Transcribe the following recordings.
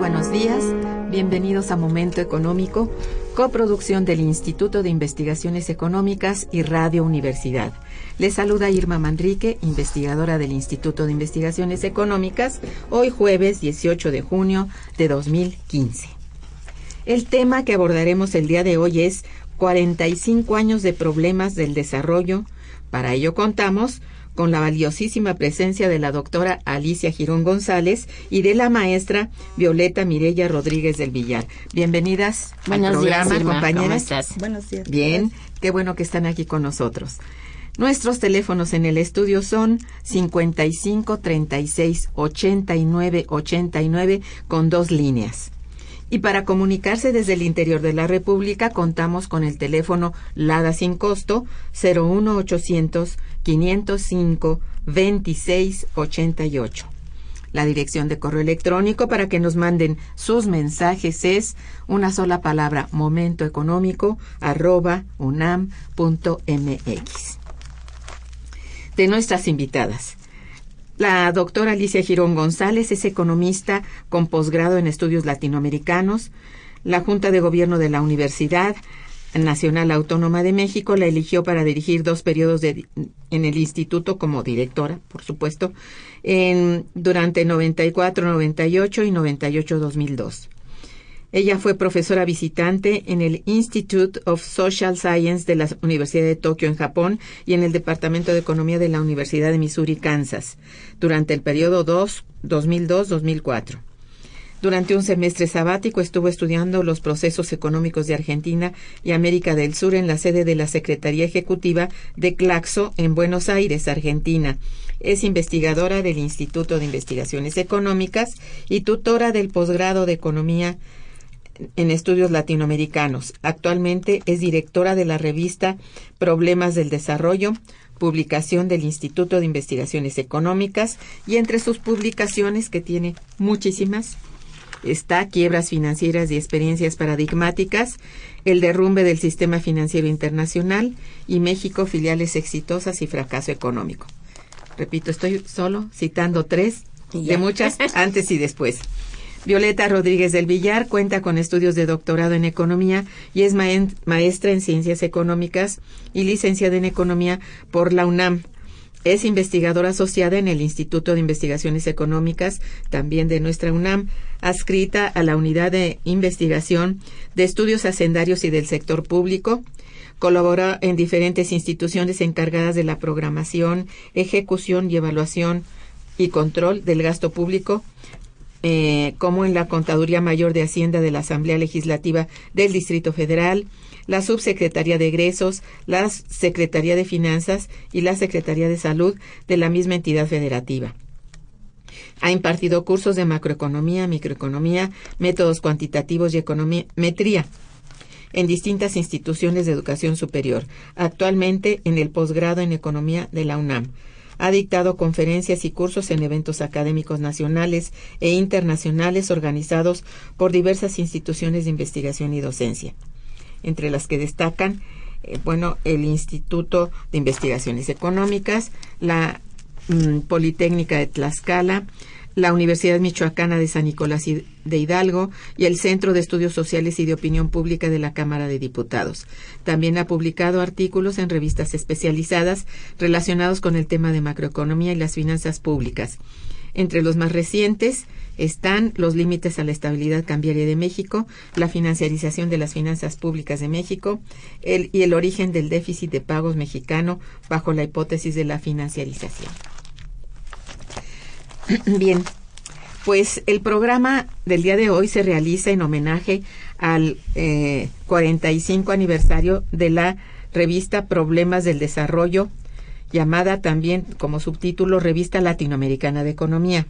Buenos días, bienvenidos a Momento Económico, coproducción del Instituto de Investigaciones Económicas y Radio Universidad. Les saluda Irma Manrique, investigadora del Instituto de Investigaciones Económicas, hoy jueves 18 de junio de 2015. El tema que abordaremos el día de hoy es 45 años de problemas del desarrollo. Para ello contamos con la valiosísima presencia de la doctora Alicia Girón González y de la maestra Violeta Mirella Rodríguez del Villar. Bienvenidas al programa, compañeras. Buenos días. Bien, qué bueno que están aquí con nosotros. Nuestros teléfonos en el estudio son 55 36 89 89 con dos líneas. Y para comunicarse desde el interior de la República contamos con el teléfono LADA sin costo 01800 505 2688. La dirección de correo electrónico para que nos manden sus mensajes es una sola palabra momentoeconómico arroba unam.mx. De nuestras invitadas. La doctora Alicia Girón González es economista con posgrado en estudios latinoamericanos. La Junta de Gobierno de la Universidad Nacional Autónoma de México la eligió para dirigir dos periodos de, en el instituto como directora, por supuesto, en, durante 94, 98 y 98, 2002. Ella fue profesora visitante en el Institute of Social Science de la Universidad de Tokio en Japón y en el Departamento de Economía de la Universidad de Missouri, Kansas, durante el periodo 2002-2004. Durante un semestre sabático estuvo estudiando los procesos económicos de Argentina y América del Sur en la sede de la Secretaría Ejecutiva de Claxo en Buenos Aires, Argentina. Es investigadora del Instituto de Investigaciones Económicas y tutora del posgrado de Economía en estudios latinoamericanos. Actualmente es directora de la revista Problemas del Desarrollo, publicación del Instituto de Investigaciones Económicas y entre sus publicaciones, que tiene muchísimas, está Quiebras financieras y experiencias paradigmáticas, el derrumbe del sistema financiero internacional y México, filiales exitosas y fracaso económico. Repito, estoy solo citando tres de muchas antes y después. Violeta Rodríguez del Villar cuenta con estudios de doctorado en economía y es maestra en ciencias económicas y licenciada en economía por la UNAM. Es investigadora asociada en el Instituto de Investigaciones Económicas, también de nuestra UNAM, adscrita a la Unidad de Investigación de Estudios Hacendarios y del Sector Público. Colabora en diferentes instituciones encargadas de la programación, ejecución y evaluación y control del gasto público, eh, como en la Contaduría Mayor de Hacienda de la Asamblea Legislativa del Distrito Federal, la Subsecretaría de Egresos, la Secretaría de Finanzas y la Secretaría de Salud de la misma entidad federativa. Ha impartido cursos de macroeconomía, microeconomía, métodos cuantitativos y econometría en distintas instituciones de educación superior, actualmente en el posgrado en economía de la UNAM. Ha dictado conferencias y cursos en eventos académicos nacionales e internacionales organizados por diversas instituciones de investigación y docencia, entre las que destacan eh, bueno, el Instituto de Investigaciones Económicas, la mm, Politécnica de Tlaxcala, la Universidad Michoacana de San Nicolás de Hidalgo y el Centro de Estudios Sociales y de Opinión Pública de la Cámara de Diputados. También ha publicado artículos en revistas especializadas relacionados con el tema de macroeconomía y las finanzas públicas. Entre los más recientes están los límites a la estabilidad cambiaria de México, la financiarización de las finanzas públicas de México y el origen del déficit de pagos mexicano bajo la hipótesis de la financiarización. Bien, pues el programa del día de hoy se realiza en homenaje al 45 eh, aniversario de la revista Problemas del Desarrollo, llamada también como subtítulo Revista Latinoamericana de Economía.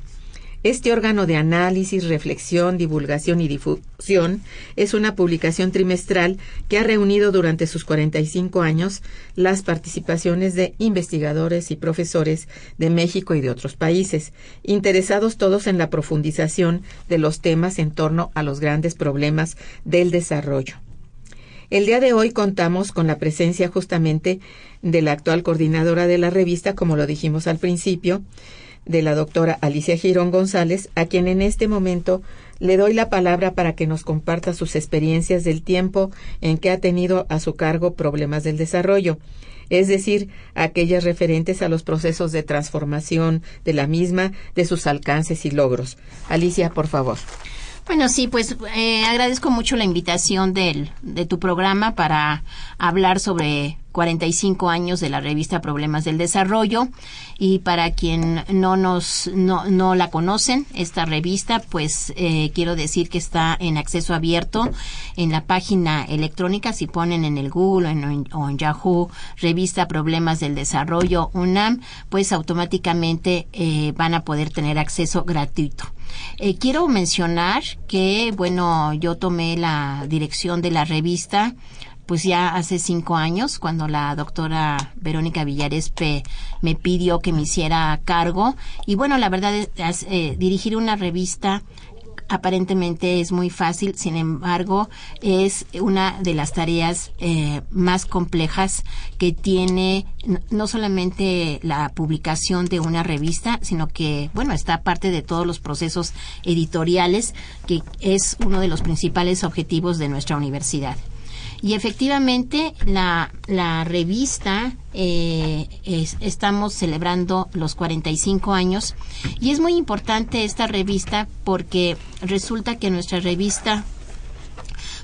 Este órgano de análisis, reflexión, divulgación y difusión es una publicación trimestral que ha reunido durante sus 45 años las participaciones de investigadores y profesores de México y de otros países, interesados todos en la profundización de los temas en torno a los grandes problemas del desarrollo. El día de hoy contamos con la presencia justamente de la actual coordinadora de la revista, como lo dijimos al principio, de la doctora Alicia Girón González, a quien en este momento le doy la palabra para que nos comparta sus experiencias del tiempo en que ha tenido a su cargo problemas del desarrollo, es decir, aquellas referentes a los procesos de transformación de la misma, de sus alcances y logros. Alicia, por favor. Bueno, sí, pues eh, agradezco mucho la invitación del, de tu programa para hablar sobre 45 años de la revista Problemas del Desarrollo. Y para quien no nos no, no la conocen esta revista pues eh, quiero decir que está en acceso abierto en la página electrónica. Si ponen en el Google o en, Yahoo revista Problemas del Desarrollo UNAM pues automáticamente eh, van a poder tener acceso gratuito. Eh, quiero mencionar que, bueno, yo tomé la dirección de la revista pues ya hace cinco años, cuando la doctora Verónica Villarespe me pidió que me hiciera cargo. Y bueno, la verdad es, eh, dirigir una revista aparentemente es muy fácil, sin embargo, es una de las tareas eh, más complejas que tiene no solamente la publicación de una revista, sino que, bueno, está parte de todos los procesos editoriales, que es uno de los principales objetivos de nuestra universidad. Y efectivamente, la, la revista, eh, estamos celebrando los 45 años. Y es muy importante esta revista porque resulta que nuestra revista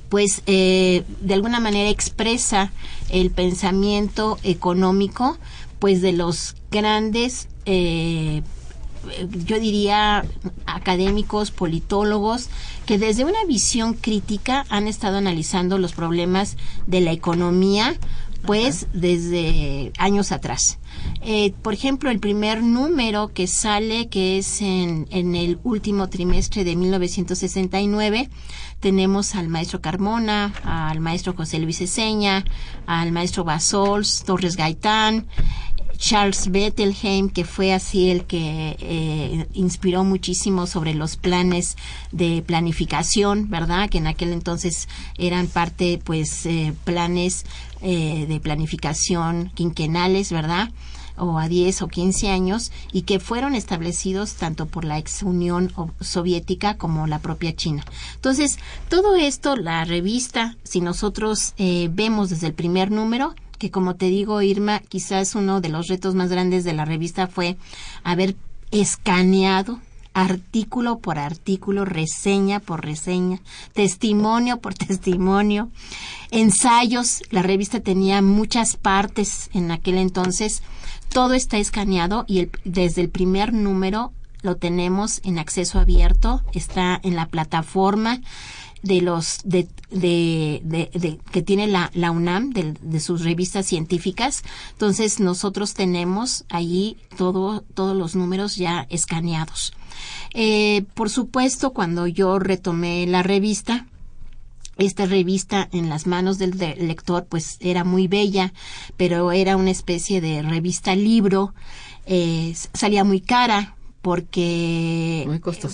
pues eh, de alguna manera expresa el pensamiento económico pues de los grandes eh, yo diría, académicos, politólogos, que desde una visión crítica han estado analizando los problemas de la economía pues desde años atrás. Eh, por ejemplo, el primer número que sale, que es en, en el último trimestre de 1969, tenemos al maestro Carmona, al maestro José Luis Eseña, al maestro Basols, Torres Gaitán, Charles Bettelheim, que fue así el que eh, inspiró muchísimo sobre los planes de planificación, ¿verdad? Que en aquel entonces eran parte, pues, eh, planes eh, de planificación quinquenales, ¿verdad? o a 10 o 15 años y que fueron establecidos tanto por la ex Unión Soviética como la propia China. Entonces, todo esto, la revista, si nosotros vemos desde el primer número, que como te digo, Irma, quizás uno de los retos más grandes de la revista fue haber escaneado artículo por artículo, reseña por reseña, testimonio por testimonio, ensayos. La revista tenía muchas partes en aquel entonces. Todo está escaneado y desde el primer número lo tenemos en acceso abierto, está en la plataforma de los de, de, que tiene la, la UNAM de, sus revistas científicas. Entonces nosotros tenemos allí todo todos los números ya escaneados. Eh, por supuesto cuando yo retomé la revista esta revista en las manos del lector pues era muy bella pero era una especie de revista libro. Eh, salía muy cara porque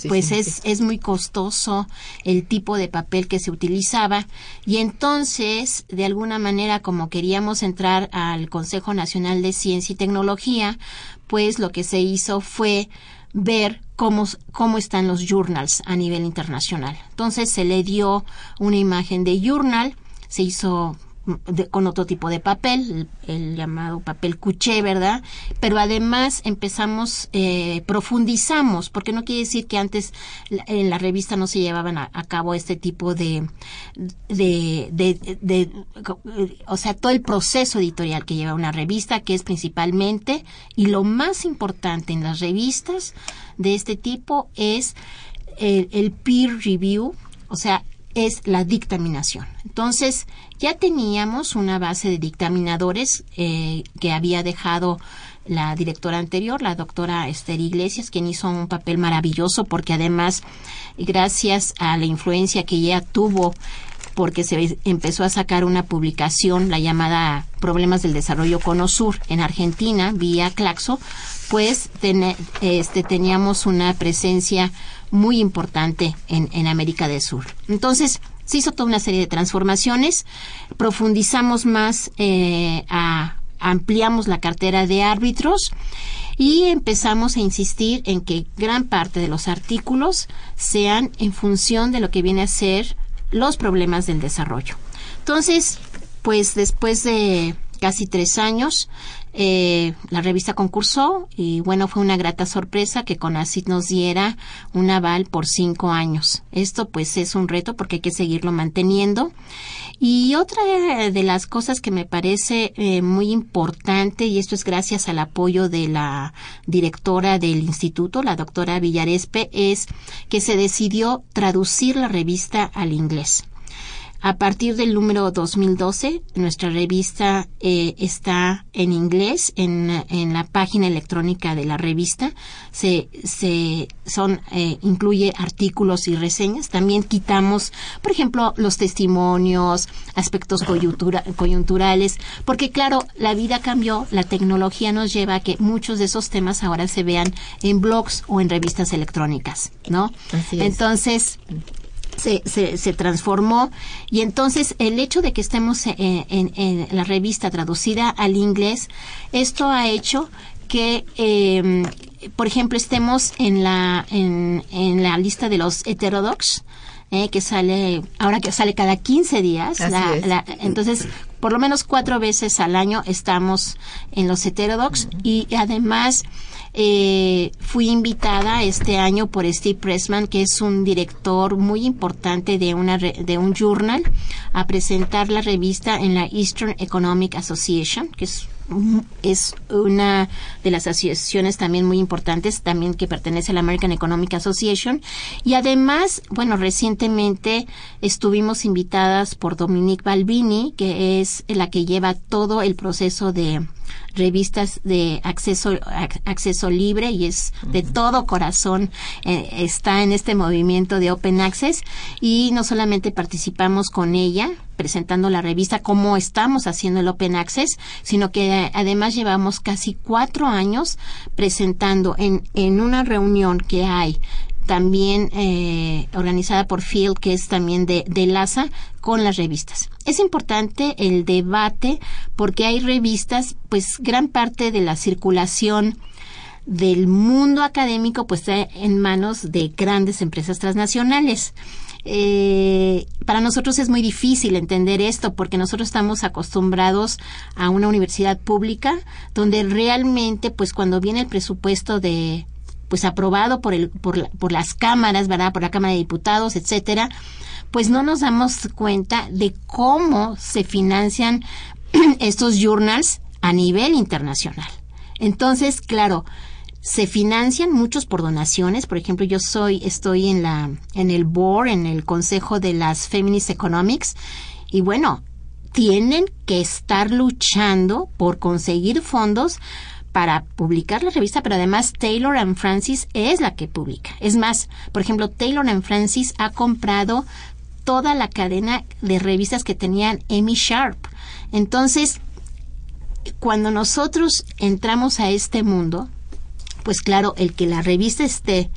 pues es, es muy costoso el tipo de papel que se utilizaba y entonces de alguna manera como queríamos entrar al Consejo Nacional de Ciencia y Tecnología pues lo que se hizo fue ver cómo, cómo están los journals a nivel internacional. Entonces se le dio una imagen de journal, se hizo con otro tipo de papel, el, llamado papel cuché, ¿verdad? Pero además empezamos, eh, profundizamos, porque no quiere decir que antes en la revista no se llevaban a, cabo este tipo de, de, de, de, o sea, todo el proceso editorial que lleva una revista, que es principalmente, y lo más importante en las revistas de este tipo es el, el peer review, o sea, es la dictaminación. Entonces, ya teníamos una base de dictaminadores eh, que había dejado la directora anterior, la doctora Esther Iglesias, quien hizo un papel maravilloso porque además, gracias a la influencia que ella tuvo porque se empezó a sacar una publicación, la llamada Problemas del Desarrollo Conosur, en Argentina, vía Claxo, pues este, teníamos una presencia muy importante en, en América del Sur. Entonces, se hizo toda una serie de transformaciones, profundizamos más, eh, a, ampliamos la cartera de árbitros y empezamos a insistir en que gran parte de los artículos sean en función de lo que viene a ser los problemas del desarrollo. Entonces, pues después de casi tres años, eh, la revista concursó y bueno, fue una grata sorpresa que CONACYT nos diera un aval por cinco años. Esto pues es un reto porque hay que seguirlo manteniendo. Y otra de las cosas que me parece eh, muy importante, y esto es gracias al apoyo de la directora del instituto, la doctora Villarespe, es que se decidió traducir la revista al inglés. A partir del número 2012, nuestra revista eh, está en inglés en, en, la página electrónica de la revista. Se, se son eh, incluye artículos y reseñas. También quitamos, por ejemplo, los testimonios, aspectos coyuntura, coyunturales, porque claro, la vida cambió, la tecnología nos lleva a que muchos de esos temas ahora se vean en blogs o en revistas electrónicas, ¿no? Entonces se, se, se, transformó. Y entonces el hecho de que estemos en, en, la revista traducida al inglés, esto ha hecho que, eh, por ejemplo, estemos en la, en, en la lista de los heterodox, eh, que sale, ahora que sale cada 15 días. La, la, entonces, por lo menos cuatro veces al año estamos en los heterodox. Y además eh, fui invitada este año por Steve Pressman, que es un director muy importante de, una, de un journal, a presentar la revista en la Eastern Economic Association, que es es una de las asociaciones también muy importantes, también que pertenece a la American Economic Association. Y además, bueno, recientemente estuvimos invitadas por Dominique Balbini, que es la que lleva todo el proceso de revistas de acceso acceso libre y es de todo corazón eh, está en este movimiento de Open Access y no solamente participamos con ella presentando la revista cómo estamos haciendo el Open Access, sino que además llevamos casi cuatro años presentando en, en una reunión que hay también eh, organizada por Field, que es también de, de LASA, con las revistas. Es importante el debate porque hay revistas, pues gran parte de la circulación del mundo académico pues está en manos de grandes empresas transnacionales. Eh, para nosotros es muy difícil entender esto porque nosotros estamos acostumbrados a una universidad pública donde realmente pues cuando viene el presupuesto de pues aprobado por el por, por las cámaras, ¿verdad? Por la Cámara de Diputados, etcétera, pues no nos damos cuenta de cómo se financian estos journals a nivel internacional. Entonces, claro, se financian muchos por donaciones. Por ejemplo, yo soy, estoy en la, en el board, en el consejo de las Feminist Economics, y bueno, tienen que estar luchando por conseguir fondos para publicar la revista, pero además Taylor and Francis es la que publica. Es más, por ejemplo, Taylor and Francis ha comprado toda la cadena de revistas que tenían Amy Sharp. Entonces, cuando nosotros entramos a este mundo, pues claro, el que la revista esté,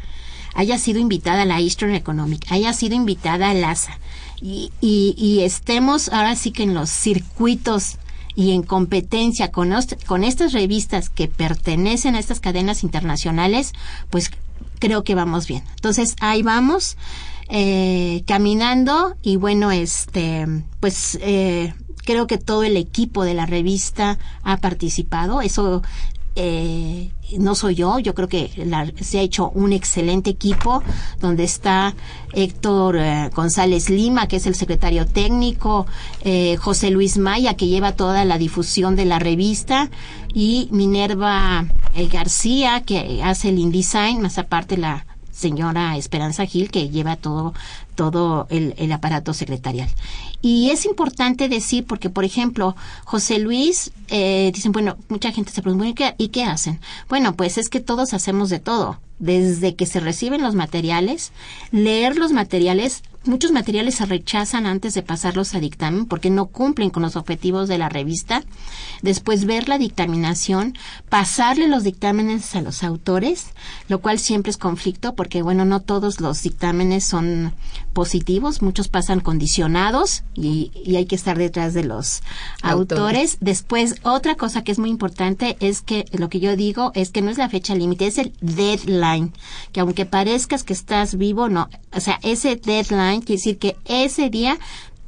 haya sido invitada a la Eastern Economic, haya sido invitada a LASA, y, y, y estemos ahora sí que en los circuitos y en competencia con, con estas revistas que pertenecen a estas cadenas internacionales, pues creo que vamos bien. Entonces, ahí vamos. Eh, caminando y bueno este pues eh, creo que todo el equipo de la revista ha participado. Eso eh, no soy yo, yo creo que se ha hecho un excelente equipo donde está Héctor eh, González Lima, que es el secretario técnico, eh, José Luis Maya, que lleva toda la difusión de la revista, y Minerva García, que hace el InDesign, más aparte la señora Esperanza Gil, que lleva todo, todo el, el, aparato secretarial. Y es importante decir, porque, por ejemplo, José Luis, eh, dicen, bueno, mucha gente se pregunta, ¿y qué, ¿y qué hacen? Bueno, pues es que todos hacemos de todo. Desde que se reciben los materiales, leer los materiales, Muchos materiales se rechazan antes de pasarlos a dictamen porque no cumplen con los objetivos de la revista. Después ver la dictaminación, pasarle los dictámenes a los autores, lo cual siempre es conflicto porque, bueno, no todos los dictámenes son positivos, muchos pasan condicionados y, hay que estar detrás de los autores. Después, otra cosa que es muy importante es que lo que yo digo es que no es la fecha límite, es el deadline, que aunque parezcas que estás vivo, no, o sea, ese deadline quiere decir que ese día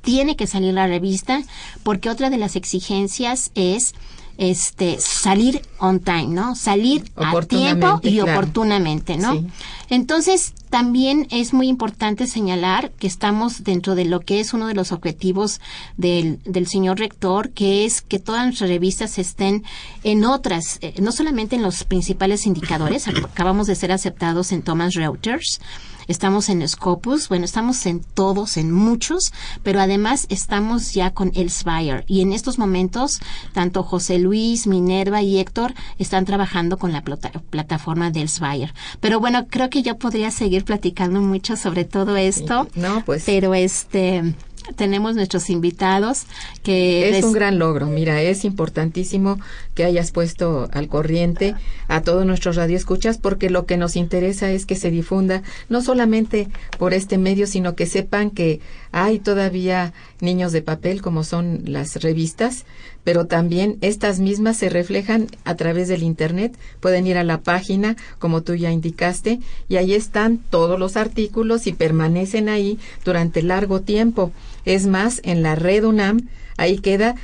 tiene que salir la revista, porque otra de las exigencias es este salir on time, ¿no? Salir a tiempo y oportunamente, ¿no? Entonces, también es muy importante señalar que estamos dentro de lo que es uno de los objetivos del, del señor rector, que es que todas nuestras revistas estén en otras, eh, no solamente en los principales indicadores, acabamos de ser aceptados en Thomas Reuters, estamos en Scopus, bueno, estamos en todos, en muchos, pero además estamos ya con Elsevier y en estos momentos tanto José Luis, Minerva y Héctor están trabajando con la plataforma de Elsevier. Pero bueno, creo que yo podría seguir platicando mucho sobre todo esto. No, pues. Pero este tenemos nuestros invitados que es un gran logro. Mira es importantísimo que hayas puesto al corriente a todos nuestros radioescuchas porque lo que nos interesa es que se difunda no solamente por este medio sino que sepan que hay todavía niños de papel como son las revistas pero también estas mismas se reflejan a través del internet. Pueden ir a la página como tú ya indicaste y ahí están todos los artículos y permanecen ahí durante largo tiempo. Es más, en la red UNAM, ahí queda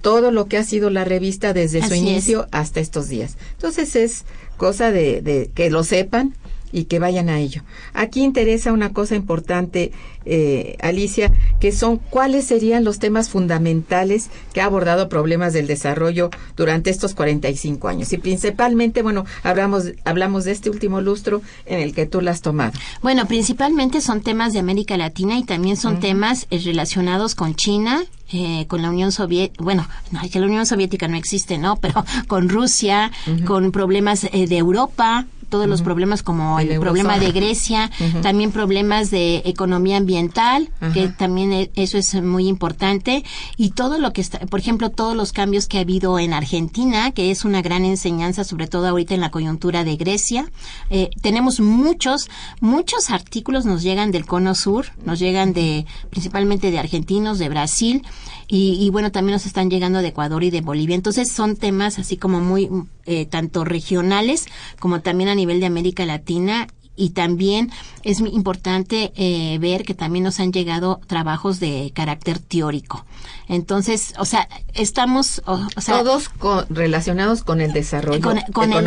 todo lo que ha sido la revista desde su inicio hasta estos días. Entonces es cosa de, de, que lo sepan y que vayan a ello. Aquí interesa una cosa importante, eh, Alicia, que son cuáles serían los temas fundamentales que ha abordado problemas del desarrollo durante estos 45 años. Y principalmente, bueno, hablamos, hablamos de este último lustro en el que tú las has tomado. Bueno, principalmente son temas de América Latina y también son temas eh, relacionados con China, eh, con la Unión Soviética, bueno, no, que la Unión Soviética no existe, ¿no? Pero con Rusia, con problemas eh, de Europa, todos los problemas como el, problema de Grecia, también problemas de economía ambiental, que también e, eso es muy importante, y todo lo que está, por ejemplo, todos los cambios que ha habido en Argentina, que es una gran enseñanza, sobre todo ahorita en la coyuntura de Grecia. Eh, tenemos muchos, muchos artículos nos llegan del cono sur, nos llegan de, principalmente de argentinos, de Brasil, y, bueno, también nos están llegando de Ecuador y de Bolivia. Entonces son temas así como muy, eh, tanto regionales como también a nivel de América Latina y también es importante eh, ver que también nos han llegado trabajos de carácter teórico. Entonces, o sea, estamos o, sea, todos relacionados con el desarrollo con, con el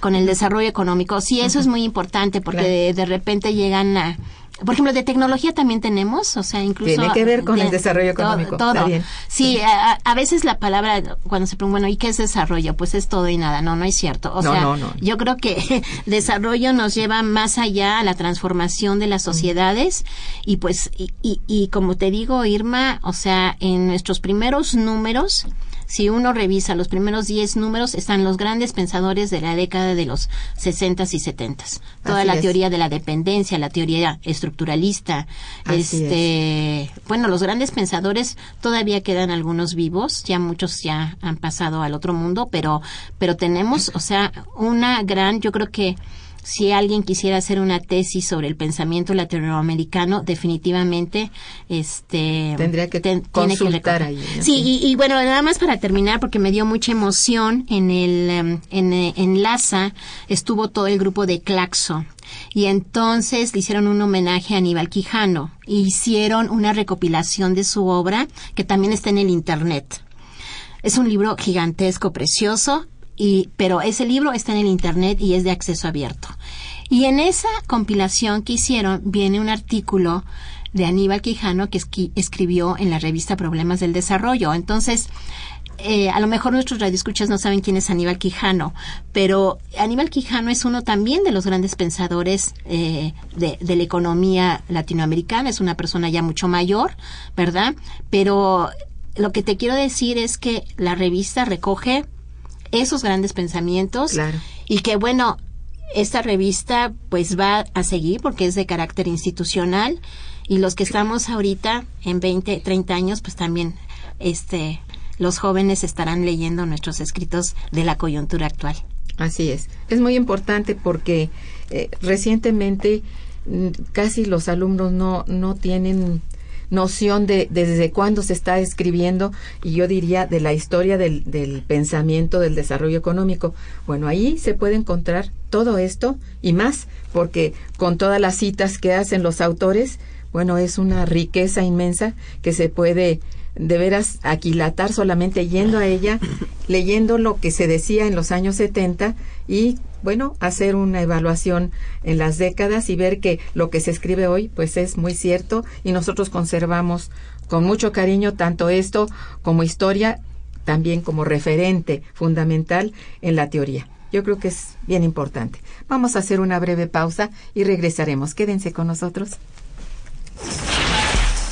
con el desarrollo económico. Sí, eso es muy importante porque de, repente llegan a por ejemplo, de tecnología también tenemos, o sea, incluso... Tiene que ver con el desarrollo económico. Todo. Sí, a, veces la palabra, cuando se pregunta, bueno, ¿y qué es desarrollo? Pues es todo y nada. No, no es cierto. O sea, yo creo que desarrollo nos lleva más allá a la transformación de las sociedades y pues, y, y, y como te digo, Irma, o sea, en nuestros primeros números, si uno revisa los primeros 10 números, están los grandes pensadores de la década de los 60 y 70. Toda la teoría de la dependencia, la teoría estructuralista. este, bueno, los grandes pensadores todavía quedan algunos vivos, ya muchos ya han pasado al otro mundo, pero pero tenemos, o sea, una gran, yo creo que si alguien quisiera hacer una tesis sobre el pensamiento latinoamericano, definitivamente este tendría que consultar ahí. Sí, y, bueno, nada más para terminar, porque me dio mucha emoción en el em, en, en LASA estuvo todo el grupo de Claxo y entonces le hicieron un homenaje a Aníbal Quijano e hicieron una recopilación de su obra que también está en el internet. Es un libro gigantesco, precioso, y, pero ese libro está en el Internet y es de acceso abierto. Y en esa compilación que hicieron viene un artículo de Aníbal Quijano que escribió en la revista Problemas del Desarrollo. Entonces, eh, a lo mejor nuestros radioescuchas no saben quién es Aníbal Quijano, pero Aníbal Quijano es uno también de los grandes pensadores eh, de, de, la economía latinoamericana, es una persona ya mucho mayor, ¿verdad? Pero lo que te quiero decir es que la revista recoge esos grandes pensamientos y que bueno, esta revista pues va a seguir porque es de carácter institucional y los que estamos ahorita en 20, 30 años pues también este los jóvenes estarán leyendo nuestros escritos de la coyuntura actual. Así es. Es muy importante porque eh, recientemente mm, casi los alumnos no, no tienen noción de desde cuándo se está escribiendo y yo diría de la historia del, del pensamiento del desarrollo económico. Bueno, ahí se puede encontrar todo esto y más, porque con todas las citas que hacen los autores, bueno, es una riqueza inmensa que se puede de veras aquilatar solamente yendo a ella, leyendo lo que se decía en los años 70 y bueno, hacer una evaluación en las décadas y ver que lo que se escribe hoy pues es muy cierto y nosotros conservamos con mucho cariño tanto esto como historia, también como referente fundamental en la teoría. Yo creo que es bien importante. Vamos a hacer una breve pausa y regresaremos. Quédense con nosotros.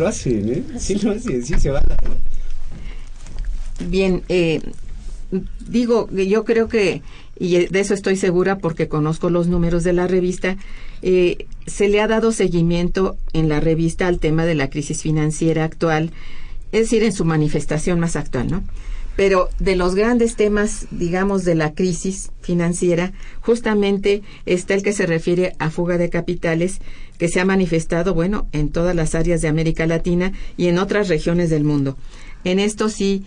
Lo hacen, ¿eh? Sí lo hacen, sí se va. Bien, eh, digo, yo creo que, y de eso estoy segura porque conozco los números de la revista, eh, se le ha dado seguimiento en la revista al tema de la crisis financiera actual, es decir, en su manifestación más actual, ¿no? Pero de los grandes temas, digamos, de la crisis financiera, justamente está el que se refiere a fuga de capitales, que se ha manifestado, bueno, en todas las áreas de América Latina y en otras regiones del mundo. En esto sí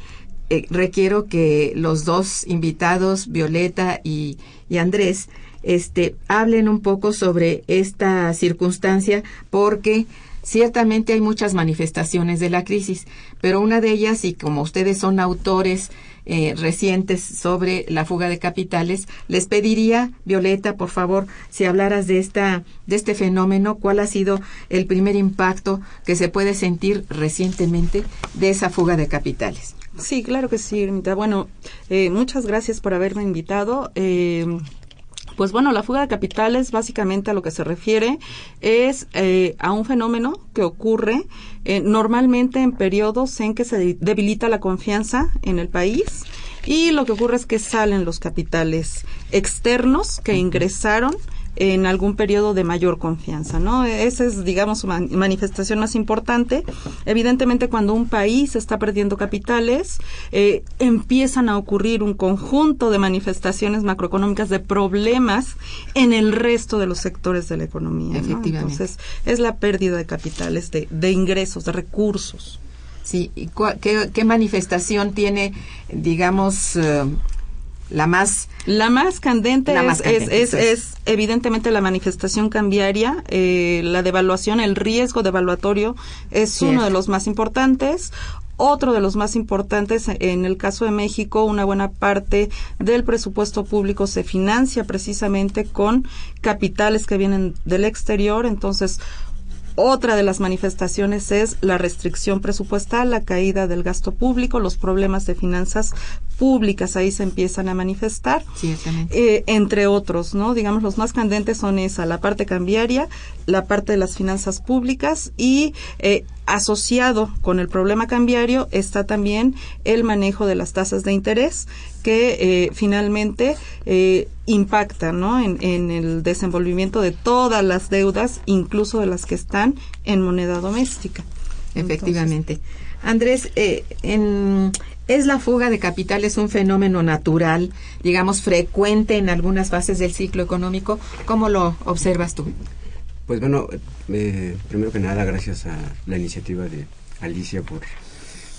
eh, requiero que los dos invitados, Violeta y, y Andrés, este, hablen un poco sobre esta circunstancia, porque Ciertamente hay muchas manifestaciones de la crisis, pero una de ellas, y como ustedes son autores eh, recientes sobre la fuga de capitales, les pediría, Violeta, por favor, si hablaras de esta, de este fenómeno, cuál ha sido el primer impacto que se puede sentir recientemente de esa fuga de capitales. Sí, claro que sí, Bueno, eh, muchas gracias por haberme invitado. Eh, pues bueno, la fuga de capitales básicamente a lo que se refiere es eh, a un fenómeno que ocurre eh, normalmente en periodos en que se debilita la confianza en el país y lo que ocurre es que salen los capitales externos que ingresaron en algún periodo de mayor confianza, ¿no? Esa es, digamos, su manifestación más importante. Evidentemente, cuando un país está perdiendo capitales, eh, empiezan a ocurrir un conjunto de manifestaciones macroeconómicas de problemas en el resto de los sectores de la economía. Efectivamente. Entonces, es la pérdida de capitales, de, de ingresos, de recursos. Sí, qué, qué, manifestación tiene, digamos, eh, la más la más candente, es, es, evidentemente la manifestación cambiaria eh, la devaluación el riesgo devaluatorio es uno de los más importantes. Otro de los más importantes en el caso de México una buena parte del presupuesto público se financia precisamente con capitales que vienen del exterior. Entonces otra de las manifestaciones es la restricción presupuestal, la caída del gasto público, los problemas de finanzas públicas ahí se empiezan a manifestar, eh, entre otros, ¿no? Digamos, los más candentes son esa, la parte cambiaria, la parte de las finanzas públicas y eh, asociado con el problema cambiario está también el manejo de las tasas de interés que eh, finalmente eh, impacta ¿no? en, en, el desenvolvimiento de todas las deudas, incluso de las que están en moneda doméstica. Efectivamente. Andrés, eh, en, ¿es la fuga de capitales un fenómeno natural, digamos, frecuente en algunas fases del ciclo económico? ¿Cómo lo observas tú? Pues bueno, eh, primero que nada, gracias a la iniciativa de Alicia por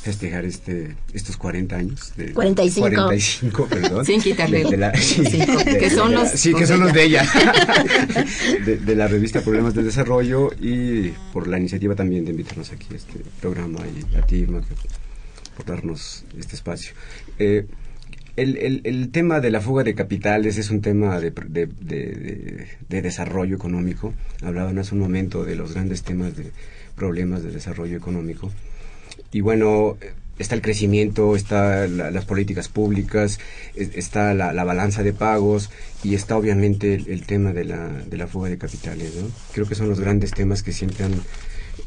festejar este estos 40 años. De, 45. 45, perdón. Sin quitarle. De, la, sí, que son los. Sí, que son los de ella. de, la revista Problemas del Desarrollo y por la iniciativa también de invitarnos aquí a este programa y a ti, por darnos este espacio. Eh, el, el, el, tema de la fuga de capitales es un tema de, de, de, desarrollo económico. Hablaban hace un momento de los grandes temas de problemas de desarrollo económico. Y bueno, está el crecimiento, está las políticas públicas, está la, balanza de pagos y está obviamente el, tema de la, de la fuga de capitales. ¿no? Creo que son los grandes temas que siempre han,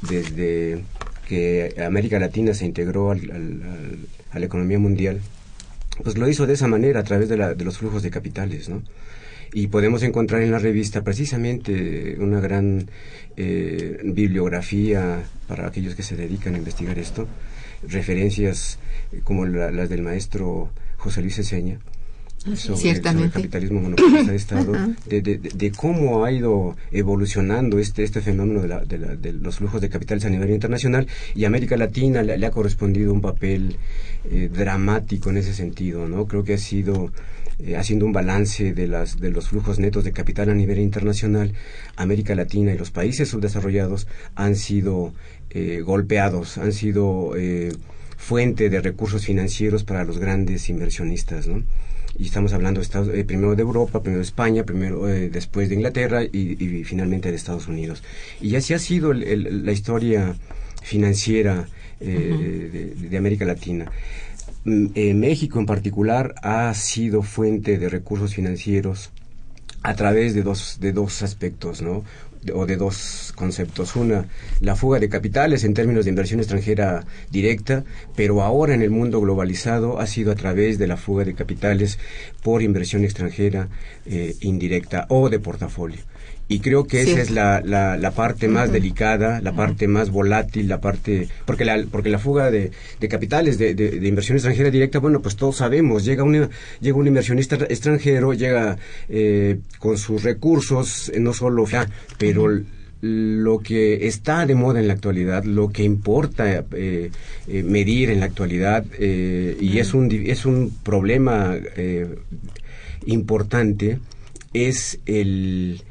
desde que América Latina se integró al, a la economía mundial, pues lo hizo de esa manera, a través de, la, de los flujos de capitales. ¿no? Y podemos encontrar en la revista precisamente una gran eh, bibliografía para aquellos que se dedican a investigar esto, referencias eh, como las del maestro José Luis Eseña, sobre, el capitalismo monopolista de Estado, de, cómo ha ido evolucionando este, este fenómeno de, los flujos de capitales a nivel internacional y América Latina le, ha correspondido un papel eh, dramático en ese sentido, ¿no? Creo que ha sido eh, haciendo un balance de, las, de los flujos netos de capital a nivel internacional, América Latina y los países subdesarrollados han sido eh, golpeados, han sido eh, fuente de recursos financieros para los grandes inversionistas, ¿no? y estamos hablando de primero de Europa, primero de España, primero después de Inglaterra y, finalmente de Estados Unidos. Y así ha sido la historia financiera de, América Latina. Mm, México en particular ha sido fuente de recursos financieros a través de dos, de dos aspectos, ¿no? o de dos conceptos. Una, la fuga de capitales en términos de inversión extranjera directa, pero ahora en el mundo globalizado ha sido a través de la fuga de capitales por inversión extranjera eh, indirecta o de portafolio. Y creo que esa es la, la, parte más delicada, la parte más volátil, la parte... Porque la, porque la fuga de, de capitales, de, de, inversión extranjera directa, bueno, pues todos sabemos, llega, una, llega un inversionista extranjero, llega eh, con sus recursos, eh, no solo... Pero lo que está de moda en la actualidad, lo que importa eh, medir en la actualidad, y es, un, es un problema importante, es el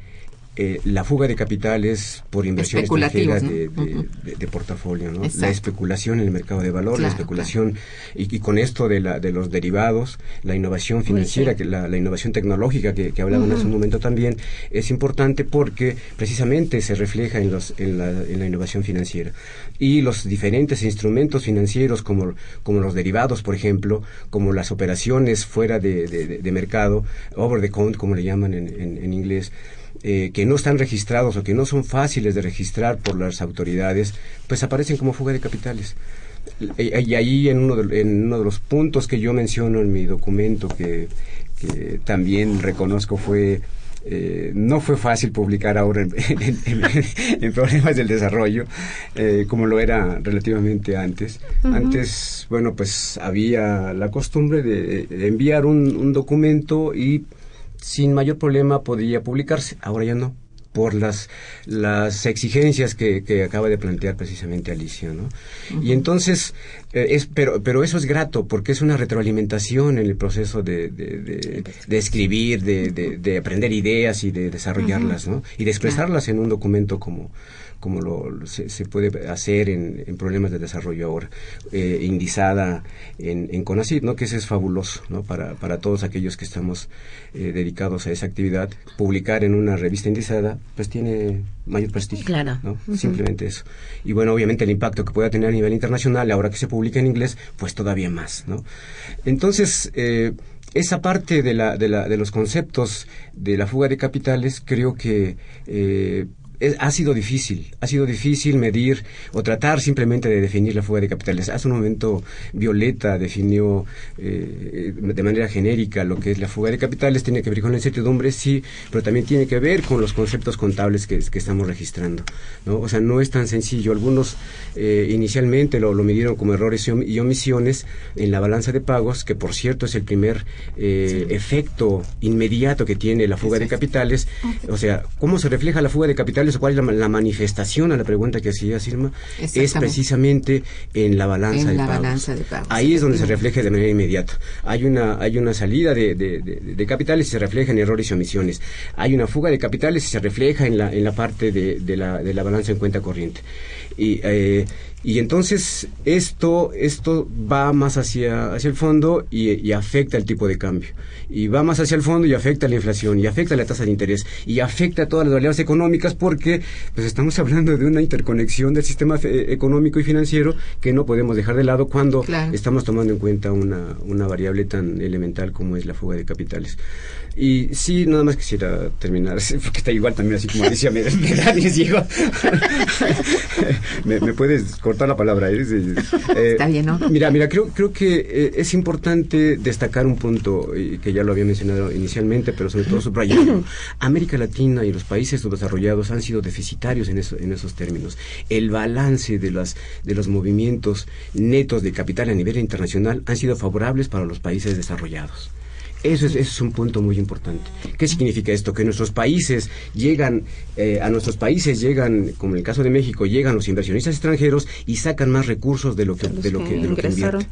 eh, la fuga de capitales por inversión extranjera de, de, portafolio, ¿no? la especulación en el mercado de valor, la especulación y, con esto de, la, de los derivados, la innovación financiera, que la, innovación tecnológica que, que hablaban hace un momento también es importante porque precisamente se refleja en, los, en, la, en la innovación financiera. Y los diferentes instrumentos financieros como, como los derivados, por ejemplo, como las operaciones fuera de, mercado, over the counter, como le llaman en, en inglés, eh, que no están registrados o que no son fáciles de registrar por las autoridades, pues aparecen como fuga de capitales. Y, ahí en uno, de, en uno de los puntos que yo menciono en mi documento, que, también reconozco fue eh, no fue fácil publicar ahora en, problemas del desarrollo, eh, como lo era relativamente antes. Antes, bueno, pues había la costumbre de, enviar un, un, documento y sin mayor problema podría publicarse. Ahora ya no por las, las exigencias que, que acaba de plantear precisamente Alicia, ¿no? Y entonces, es, pero, pero eso es grato porque es una retroalimentación en el proceso de, de, de, escribir, de, de, aprender ideas y de desarrollarlas, ¿no? Y de expresarlas en un documento como, como lo, se, puede hacer en, problemas de desarrollo ahora, eh, indizada en, en CONACYT, ¿no? que eso es fabuloso ¿no? para, para todos aquellos que estamos eh, dedicados a esa actividad. Publicar en una revista indizada, pues tiene mayor prestigio. Claro. ¿no? Simplemente eso. Y bueno, obviamente el impacto que pueda tener a nivel internacional, ahora que se publica en inglés, pues todavía más. ¿no? Entonces, eh, esa parte de, la, de, la, de los conceptos de la fuga de capitales creo que eh, ha sido difícil, ha sido difícil medir o tratar simplemente de definir la fuga de capitales. Hace un momento Violeta definió eh, de manera genérica lo que es la fuga de capitales, tiene que ver con la incertidumbre, sí, pero también tiene que ver con los conceptos contables que, estamos registrando. ¿no? O sea, no es tan sencillo. Algunos eh, inicialmente lo, midieron como errores y omisiones en la balanza de pagos, que por cierto es el primer eh, efecto inmediato que tiene la fuga de capitales. O sea, ¿cómo se refleja la fuga de capitales? Cuál es la, manifestación a la pregunta que hacía Sirma, es precisamente en la balanza, de, pagos. Ahí es donde se refleja de manera inmediata. Hay una, hay una salida de, de, capitales y se refleja en errores y omisiones. Hay una fuga de capitales y se refleja en la, en la parte de, la, de la balanza en cuenta corriente. Y, eh, Y entonces esto, esto va más hacia, hacia el fondo y, afecta el tipo de cambio. Y va más hacia el fondo y afecta la inflación, y afecta la tasa de interés, y afecta todas las variables económicas porque pues estamos hablando de una interconexión del sistema económico y financiero que no podemos dejar de lado cuando estamos tomando en cuenta una, una variable tan elemental como es la fuga de capitales. Y sí, nada más quisiera terminar, porque está igual también así como Alicia me, me da me, me, puedes cortar la palabra. ¿eh? está bien, ¿no? Mira, mira, creo, creo que eh, es importante destacar un punto que ya lo había mencionado inicialmente, pero sobre todo subrayarlo. América Latina y los países subdesarrollados han sido deficitarios en, eso, en esos términos. El balance de, las, de los movimientos netos de capital a nivel internacional han sido favorables para los países desarrollados. Eso es, un punto muy importante. ¿Qué significa esto? Que nuestros países llegan, eh, a nuestros países llegan, como en el caso de México, llegan los inversionistas extranjeros y sacan más recursos de lo que, de lo que, de lo que invierten.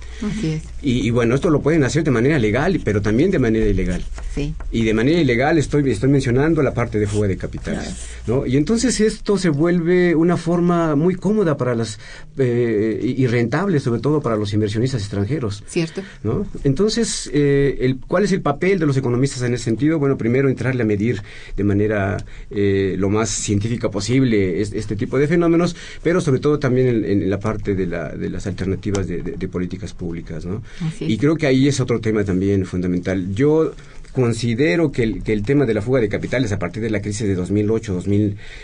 Y, bueno, esto lo pueden hacer de manera legal, pero también de manera ilegal. Sí. Y de manera ilegal estoy, estoy mencionando la parte de fuga de capitales. ¿no? Y entonces esto se vuelve una forma muy cómoda para las, eh, y rentable sobre todo para los inversionistas extranjeros. Cierto. ¿no? Entonces, eh, el, ¿cuál es el papel de los economistas en ese sentido? Bueno, primero entrarle a medir de manera eh, lo más científica posible este, tipo de fenómenos, pero sobre todo también en, la parte de, la, de las alternativas de, políticas públicas, ¿no? Y creo que ahí es otro tema también fundamental. Yo considero que el, que el tema de la fuga de capitales a partir de la crisis de 2008,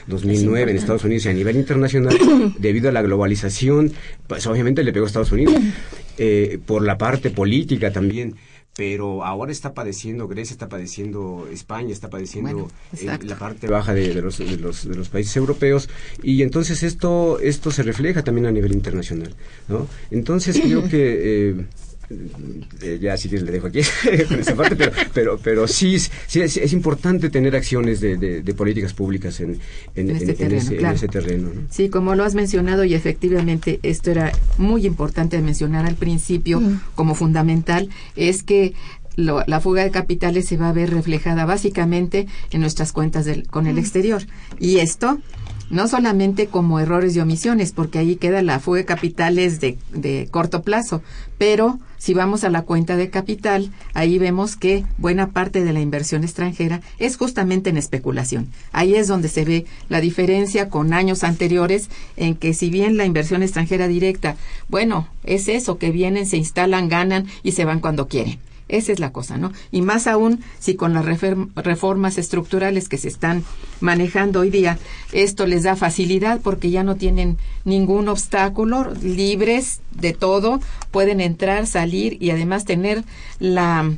2009 en Estados Unidos y a nivel internacional, debido a la globalización, pues obviamente le pegó a Estados Unidos, eh, por la parte política también pero ahora está padeciendo Grecia, está padeciendo España, está padeciendo eh, la parte baja de, los, de, los, de, los, países europeos y entonces esto esto se refleja también a nivel internacional, ¿no? Entonces creo que eh, eh, ya si quieres le dejo aquí con esa parte, pero, pero, pero sí, sí es, importante tener acciones de, de, políticas públicas en, en, este ese, terreno. Sí, como lo has mencionado y efectivamente esto era muy importante mencionar al principio como fundamental, es que la fuga de capitales se va a ver reflejada básicamente en nuestras cuentas del, con el exterior. Y esto no solamente como errores y omisiones, porque ahí queda la fuga de capitales de, de corto plazo, pero si vamos a la cuenta de capital, ahí vemos que buena parte de la inversión extranjera es justamente en especulación. Ahí es donde se ve la diferencia con años anteriores en que si bien la inversión extranjera directa, bueno, es eso, que vienen, se instalan, ganan y se van cuando quieren. Esa es la cosa, ¿no? Y más aún si con las reformas estructurales que se están manejando hoy día, esto les da facilidad porque ya no tienen ningún obstáculo, libres de todo, pueden entrar, salir y además tener la,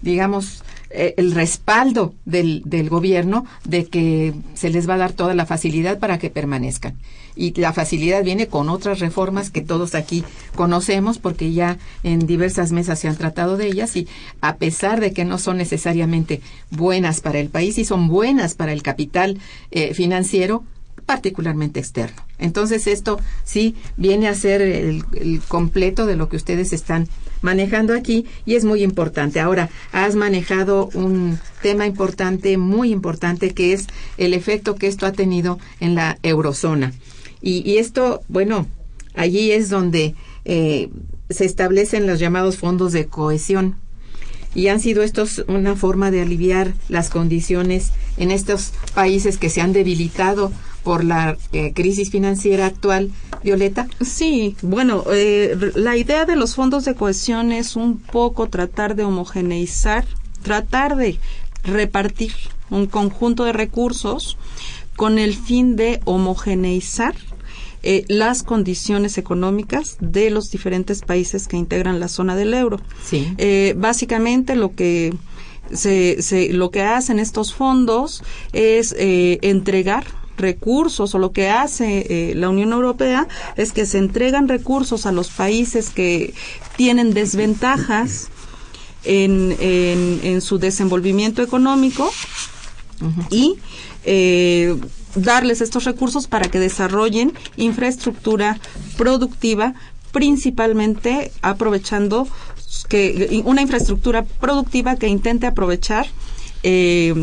digamos, el respaldo del, del gobierno de que se les va a dar toda la facilidad para que permanezcan. Y la facilidad viene con otras reformas que todos aquí conocemos porque ya en diversas mesas se han tratado de ellas y a pesar de que no son necesariamente buenas para el país y son buenas para el capital eh, financiero, particularmente externo. Entonces esto sí viene a ser el, completo de lo que ustedes están manejando aquí y es muy importante. Ahora, has manejado un tema importante, muy importante, que es el efecto que esto ha tenido en la eurozona. Y, esto, bueno, allí es donde eh, se establecen los llamados fondos de cohesión y han sido estos una forma de aliviar las condiciones en estos países que se han debilitado por la eh, crisis financiera actual, Violeta? Sí, bueno, eh, la idea de los fondos de cohesión es un poco tratar de homogeneizar, tratar de repartir un conjunto de recursos con el fin de homogeneizar eh, las condiciones económicas de los diferentes países que integran la zona del euro. Sí. básicamente lo que se, se, lo que hacen estos fondos es entregar recursos o lo que hace eh, la Unión Europea es que se entregan recursos a los países que tienen desventajas en, en, su desenvolvimiento económico y eh, darles estos recursos para que desarrollen infraestructura productiva principalmente aprovechando que una infraestructura productiva que intente aprovechar eh,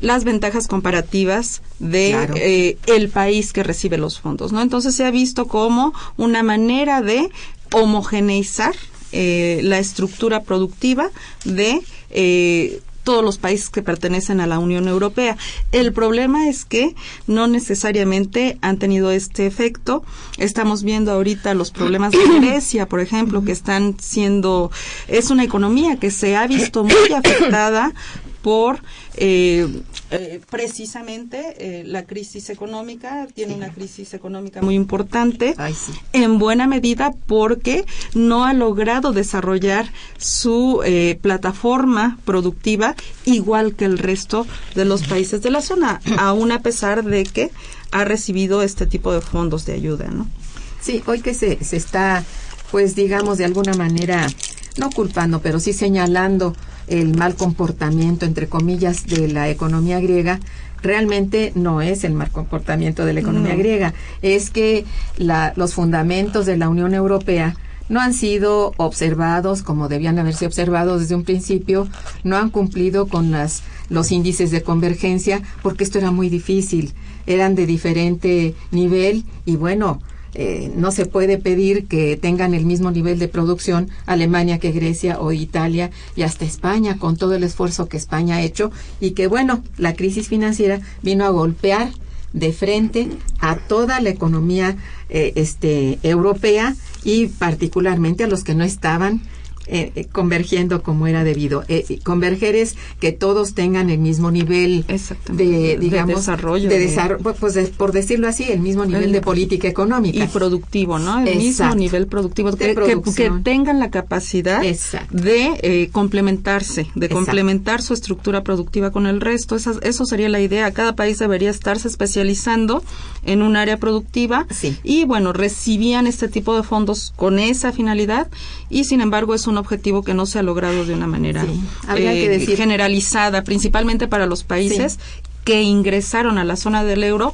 las ventajas comparativas de eh, el país que recibe los fondos, ¿no? Entonces se ha visto como una manera de homogeneizar eh, la estructura productiva de eh, todos los países que pertenecen a la Unión Europea. El problema es que no necesariamente han tenido este efecto. Estamos viendo ahorita los problemas de Grecia, por ejemplo, que están siendo, es una economía que se ha visto muy afectada por eh, eh, precisamente eh, la crisis económica, tiene una crisis económica muy importante, en buena medida porque no ha logrado desarrollar su plataforma productiva igual que el resto de los países de la zona, aún a pesar de que ha recibido este tipo de fondos de ayuda, ¿no? Sí, hoy que se, se está, pues digamos, de alguna manera, no culpando, pero sí señalando el mal comportamiento, entre comillas, de la economía griega, realmente no es el mal comportamiento de la economía griega, es que los fundamentos de la Unión Europea no han sido observados como debían haberse observados desde un principio, no han cumplido con las, los índices de convergencia, porque esto era muy difícil, eran de diferente nivel y bueno, eh, no se puede pedir que tengan el mismo nivel de producción Alemania que Grecia o Italia y hasta España con todo el esfuerzo que España ha hecho y que bueno, la crisis financiera vino a golpear de frente a toda la economía eh, este europea y particularmente a los que no estaban eh, eh, convergiendo como era debido. Eh, converger es que todos tengan el mismo nivel de, digamos, desarrollo. De pues, por decirlo así, el mismo nivel de política económica. Y productivo, ¿no? El mismo nivel productivo. Que, que, tengan la capacidad de complementarse, de complementar su estructura productiva con el resto. Esa, eso sería la idea. Cada país debería estarse especializando en un área productiva. Y bueno, recibían este tipo de fondos con esa finalidad y sin embargo es un objetivo que no se ha logrado de una manera eh, generalizada, principalmente para los países que ingresaron a la zona del euro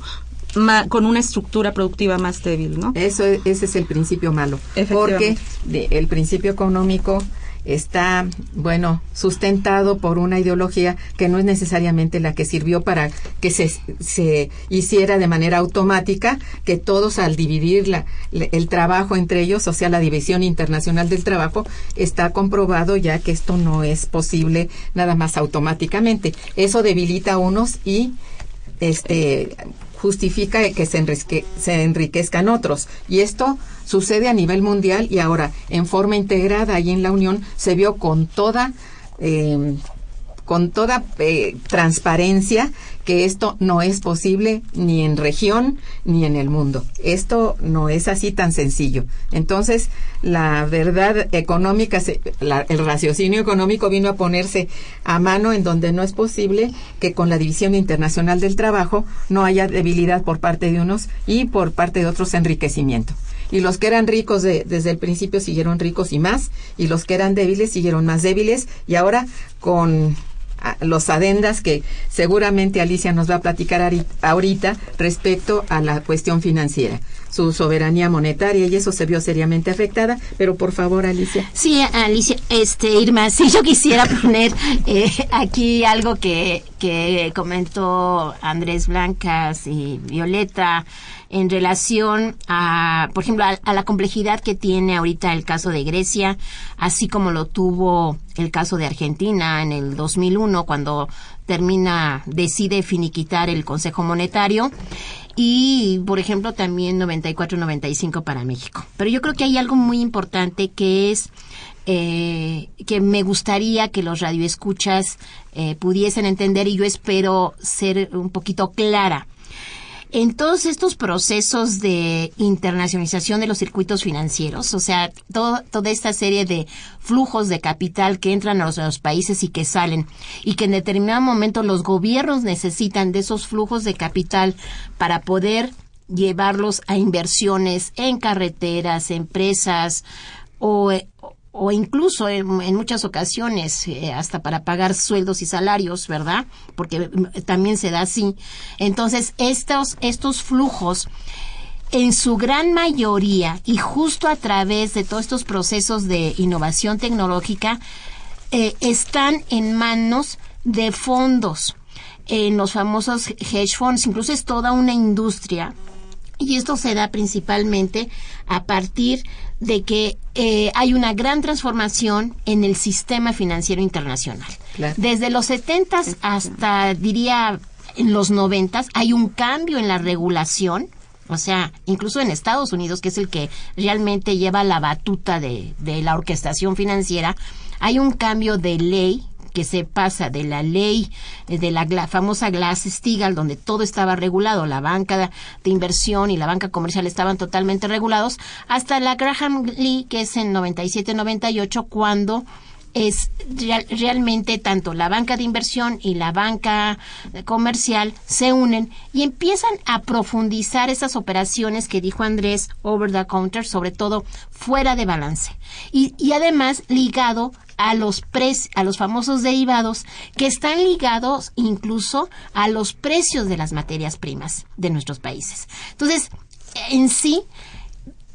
con una estructura productiva más débil, ¿no? Eso ese es el principio malo, porque el principio económico está, bueno, sustentado por una ideología que no es necesariamente la que sirvió para que se, se hiciera de manera automática, que todos al dividir la, el trabajo entre ellos, o sea, la división internacional del trabajo, está comprobado ya que esto no es posible nada más automáticamente. Eso debilita a unos y este justifica que se, se enriquezcan otros. Y esto sucede a nivel mundial y ahora en forma integrada ahí en la Unión se vio con toda eh, con toda eh, transparencia que esto no es posible ni en región ni en el mundo. Esto no es así tan sencillo. Entonces, la verdad económica, el raciocinio económico vino a ponerse a mano en donde no es posible que con la División Internacional del Trabajo no haya debilidad por parte de unos y por parte de otros enriquecimiento. Y los que eran ricos desde el principio siguieron ricos y más, y los que eran débiles siguieron más débiles, y ahora con los adendas que seguramente Alicia nos va a platicar ahorita respecto a la cuestión financiera su soberanía monetaria y eso se vio seriamente afectada. Pero por favor, Alicia. Sí, Alicia, este, Irma, si yo quisiera poner eh, aquí algo que, que comentó Andrés Blancas y Violeta en relación a, por ejemplo, a, la complejidad que tiene ahorita el caso de Grecia, así como lo tuvo el caso de Argentina en el 2001 cuando termina, decide finiquitar el Consejo Monetario y, por ejemplo, también 94-95 para México. Pero yo creo que hay algo muy importante que es eh, que me gustaría que los radioescuchas eh, pudiesen entender y yo espero ser un poquito clara en todos estos procesos de internacionalización de los circuitos financieros, o sea, toda esta serie de flujos de capital que entran a los, países y que salen, y que en determinado momento los gobiernos necesitan de esos flujos de capital para poder llevarlos a inversiones en carreteras, empresas o, o incluso en, muchas ocasiones eh, hasta para pagar sueldos y salarios, ¿verdad? Porque mm, también se da así. Entonces, estos, estos flujos, en su gran mayoría y justo a través de todos estos procesos de innovación tecnológica, eh, están en manos de fondos en los famosos hedge funds, incluso es toda una industria y esto se da principalmente a partir de que eh, hay una gran transformación en el sistema financiero internacional. Desde los 70 hasta, diría, en los 90 hay un cambio en la regulación. O sea, incluso en Estados Unidos, que es el que realmente lleva la batuta de, de la orquestación financiera, hay un cambio de ley que se pasa de la ley eh, de la famosa Glass-Steagall, donde todo estaba regulado, la banca de inversión y la banca comercial estaban totalmente regulados, hasta la Graham Lee, que es en 97-98, cuando es realmente tanto la banca de inversión y la banca comercial se unen y empiezan a profundizar esas operaciones que dijo Andrés over the counter, sobre todo fuera de balance. Y, y además ligado a los a los famosos derivados que están ligados incluso a los precios de las materias primas de nuestros países. Entonces, en sí,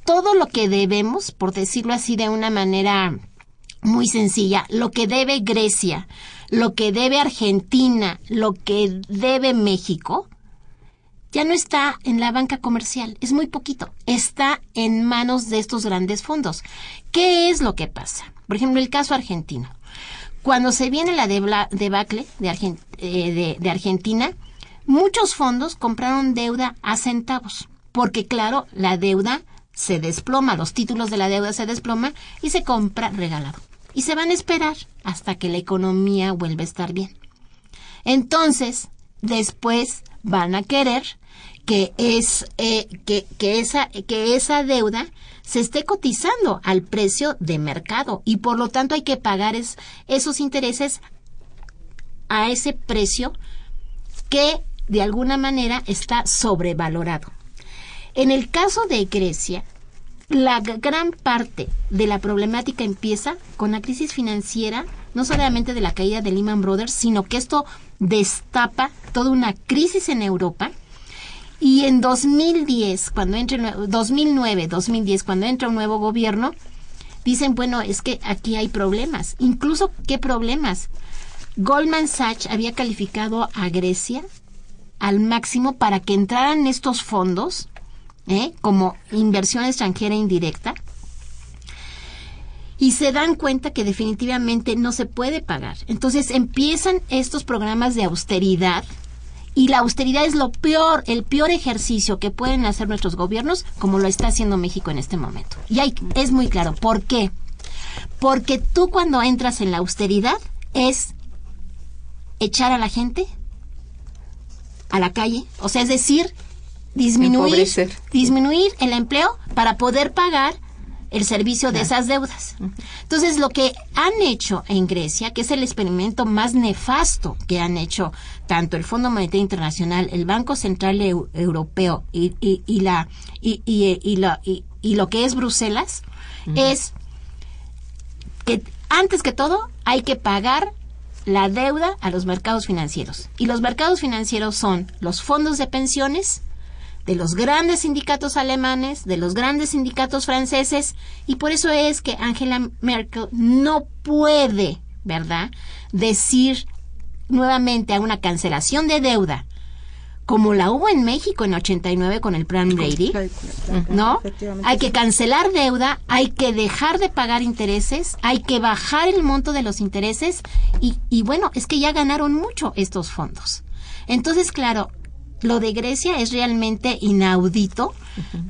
todo lo que debemos, por decirlo así de una manera muy sencilla, lo que debe Grecia, lo que debe Argentina, lo que debe México, ya no está en la banca comercial, es muy poquito, está en manos de estos grandes fondos. ¿Qué es lo que pasa? Por ejemplo, el caso argentino. Cuando se viene la debacle de, eh, de Argentina, muchos fondos compraron deuda a centavos, porque claro, la deuda se desploma, los títulos de la deuda se desploma y se compra regalado. Y se van a esperar hasta que la economía vuelva a estar bien. Entonces, después van a querer que, es, eh, que, esa, que esa deuda se esté cotizando al precio de mercado y por lo tanto hay que pagar esos intereses a ese precio que de alguna manera está sobrevalorado. En el caso de Grecia, la gran parte de la problemática empieza con la crisis financiera, no solamente de la caída de Lehman Brothers, sino que esto destapa toda una crisis en Europa y en 2010, cuando entre 2009, 2010, cuando entra un nuevo gobierno, dicen, bueno, es que aquí hay problemas. Incluso, ¿qué problemas? Goldman Sachs había calificado a Grecia al máximo para que entraran estos fondos ¿eh? como inversión extranjera indirecta y se dan cuenta que definitivamente no se puede pagar. Entonces empiezan estos programas de austeridad y la austeridad es lo peor, el peor ejercicio que pueden hacer nuestros gobiernos, como lo está haciendo México en este momento. Y hay, es muy claro. ¿Por qué? Porque tú cuando entras en la austeridad es echar a la gente a la calle, o sea, es decir, disminuir, disminuir el empleo para poder pagar el servicio de esas deudas. Entonces, lo que han hecho en Grecia, que es el experimento más nefasto que han hecho tanto el Fondo Monetario Internacional, el Banco Central Europeo y, y, la, y, y, lo que es Bruselas, es que antes que todo hay que pagar la deuda a los mercados financieros. Y los mercados financieros son los fondos de pensiones, de los grandes sindicatos alemanes, de los grandes sindicatos franceses, y por eso es que Angela Merkel no puede, ¿verdad?, decir nuevamente a una cancelación de deuda, como la hubo en México en 89 con el plan Brady, ¿no? Hay que cancelar deuda, hay que dejar de pagar intereses, hay que bajar el monto de los intereses y, y bueno, es que ya ganaron mucho estos fondos. Entonces, claro, lo de Grecia es realmente inaudito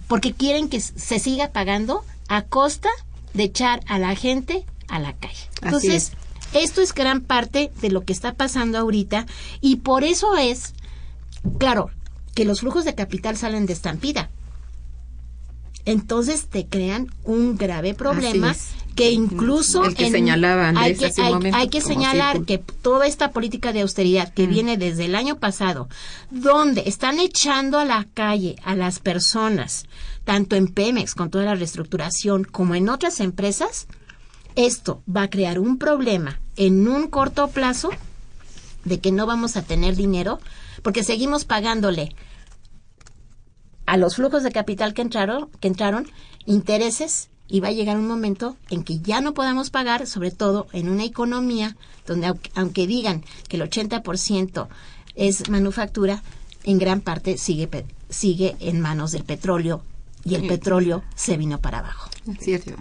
porque quieren que se siga pagando a costa de echar a la gente a la calle. Entonces, esto es gran parte de lo que está pasando ahorita y por eso es, claro, que los flujos de capital salen de estampida. Entonces te crean un grave problema que incluso el que señalaba hay que, hay, que señalar que toda esta política de austeridad que viene desde el año pasado, donde están echando a la calle a las personas, tanto en Pemex con toda la reestructuración como en otras empresas, esto va a crear un problema en un corto plazo de que no vamos a tener dinero porque seguimos pagándole a los flujos de capital que entraron, que entraron intereses y va a llegar un momento en que ya no podamos pagar, sobre todo en una economía donde aunque, digan que el 80% es manufactura, en gran parte sigue, sigue en manos del petróleo y el petróleo se vino para abajo. Cierto.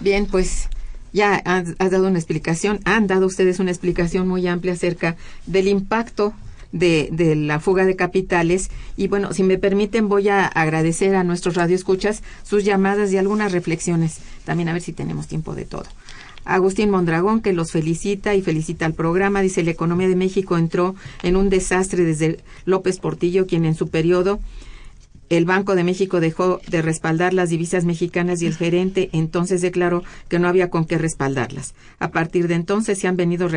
Bien, pues ya has, dado una explicación, han dado ustedes una explicación muy amplia acerca del impacto de, de, la fuga de capitales. Y bueno, si me permiten, voy a agradecer a nuestros radioescuchas sus llamadas y algunas reflexiones. También a ver si tenemos tiempo de todo. Agustín Mondragón, que los felicita y felicita al programa, dice, la economía de México entró en un desastre desde López Portillo, quien en su periodo el Banco de México dejó de respaldar las divisas mexicanas y el gerente entonces declaró que no había con qué respaldarlas. A partir de entonces se han venido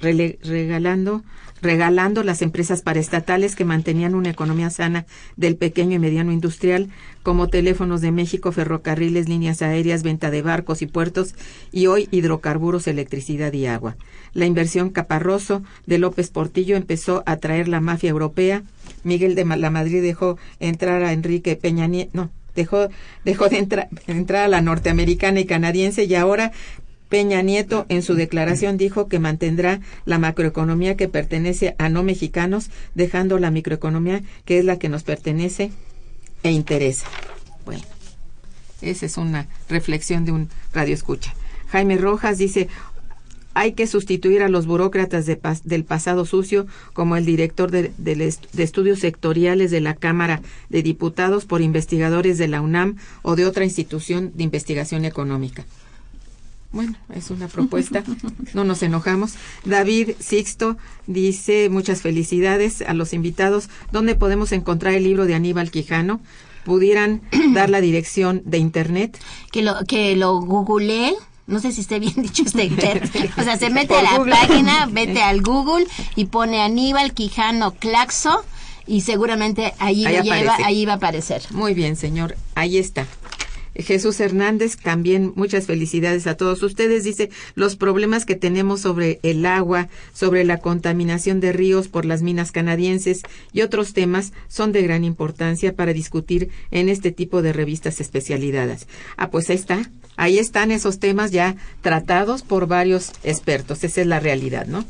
regalando regalando las empresas paraestatales que mantenían una economía sana del pequeño y mediano industrial, como Teléfonos de México, ferrocarriles, líneas aéreas, venta de barcos y puertos, y hoy hidrocarburos, electricidad y agua. La inversión Caparroso de López Portillo empezó a traer la mafia europea. Miguel de la Madrid dejó entrar a Enrique Peña Nieto, no, dejó, dejó de entrar a la norteamericana y canadiense y ahora Peña Nieto en su declaración dijo que mantendrá la macroeconomía que pertenece a no mexicanos, dejando la microeconomía que es la que nos pertenece e interesa. Bueno, esa es una reflexión de un radio escucha. Jaime Rojas dice, hay que sustituir a los burócratas del pasado sucio, como el director de, de, estudios sectoriales de la Cámara de Diputados, por investigadores de la UNAM o de otra institución de investigación económica. Bueno, es una propuesta, no nos enojamos. David Sixto dice muchas felicidades a los invitados. ¿Dónde podemos encontrar el libro de Aníbal Quijano? ¿Pudieran dar la dirección de internet? Que lo, que lo googleé. No sé si esté bien dicho este O sea, se mete a la página, vete al Google y pone Aníbal Quijano Claxo y seguramente ahí, lleva, ahí va a aparecer. Muy bien, señor. Ahí está. Jesús Hernández, también muchas felicidades a todos ustedes. Dice, los problemas que tenemos sobre el agua, sobre la contaminación de ríos por las minas canadienses y otros temas son de gran importancia para discutir en este tipo de revistas especializadas. Ah, pues ahí está. Ahí están esos temas ya tratados por varios expertos. Esa es la realidad, ¿no?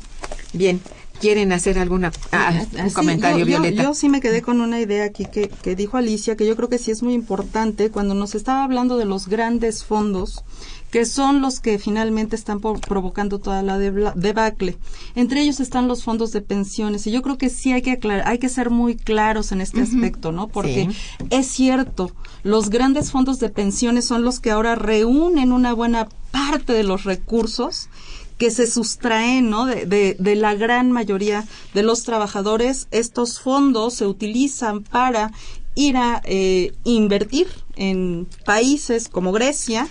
Bien, quieren hacer alguna ah, un comentario, yo, Yo, sí me quedé con una idea aquí que, que dijo Alicia, que yo creo que sí es muy importante cuando nos estaba hablando de los grandes fondos que son los que finalmente están provocando toda la debacle. Entre ellos están los fondos de pensiones y yo creo que sí hay que hay que ser muy claros en este aspecto, ¿no? Porque es cierto, los grandes fondos de pensiones son los que ahora reúnen una buena parte de los recursos que se sustraen ¿no? de, la gran mayoría de los trabajadores. Estos fondos se utilizan para ir a eh, invertir en países como Grecia.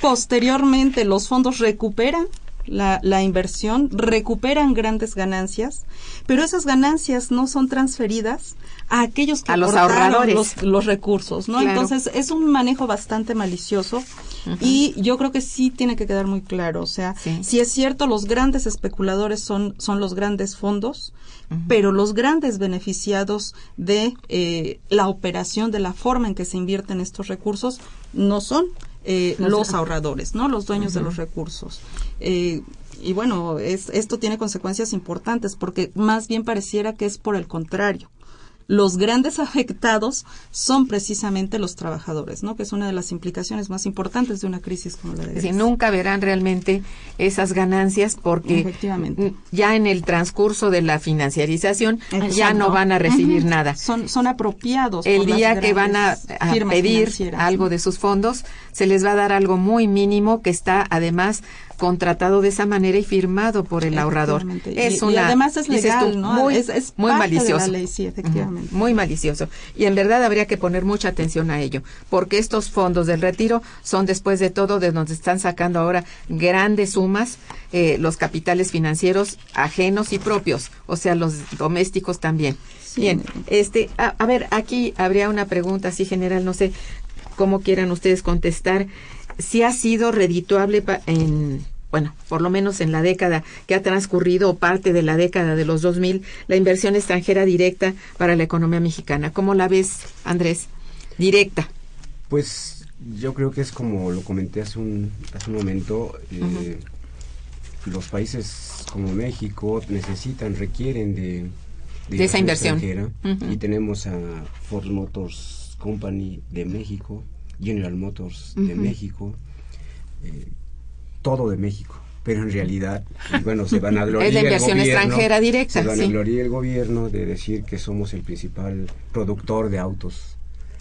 Posteriormente los fondos recuperan la, inversión, recuperan grandes ganancias, pero esas ganancias no son transferidas a aquellos que a los ahorradores. los, los recursos, ¿no? Entonces es un manejo bastante malicioso y yo creo que sí tiene que quedar muy claro, o sea, si es cierto los grandes especuladores son son los grandes fondos, pero los grandes beneficiados de eh, la operación, de la forma en que se invierten estos recursos, no son eh, los ahorradores, ¿no? Los dueños de los recursos. Eh, y bueno, es, esto tiene consecuencias importantes porque más bien pareciera que es por el contrario los grandes afectados son precisamente los trabajadores, ¿no? Que es una de las implicaciones más importantes de una crisis como la de Si nunca verán realmente esas ganancias porque ya en el transcurso de la financiarización ya no van a recibir nada. Son, son apropiados. El día que van a, pedir algo de sus fondos, se les va a dar algo muy mínimo que está además contratado de esa manera y firmado por el ahorrador. Es y, además es legal, ¿no? Muy, es, muy malicioso. sí, efectivamente. Muy malicioso. Y en verdad habría que poner mucha atención a ello, porque estos fondos del retiro son después de todo de donde están sacando ahora grandes sumas eh, los capitales financieros ajenos y propios, o sea, los domésticos también. Bien, este, a, a ver, aquí habría una pregunta así general, no sé cómo quieran ustedes contestar si ha sido redituable en bueno, por lo menos en la década que ha transcurrido o parte de la década de los 2000, la inversión extranjera directa para la economía mexicana. ¿Cómo la ves, Andrés? Directa. Pues yo creo que es como lo comenté hace un, hace un momento, eh, los países como México necesitan, requieren de, de, esa inversión. Y tenemos a Ford Motors Company de México, General Motors de México, eh, todo de México. Pero en realidad, bueno, se van a gloriar. Es la inversión extranjera directa. Se van a gloriar el gobierno de decir que somos el principal productor de autos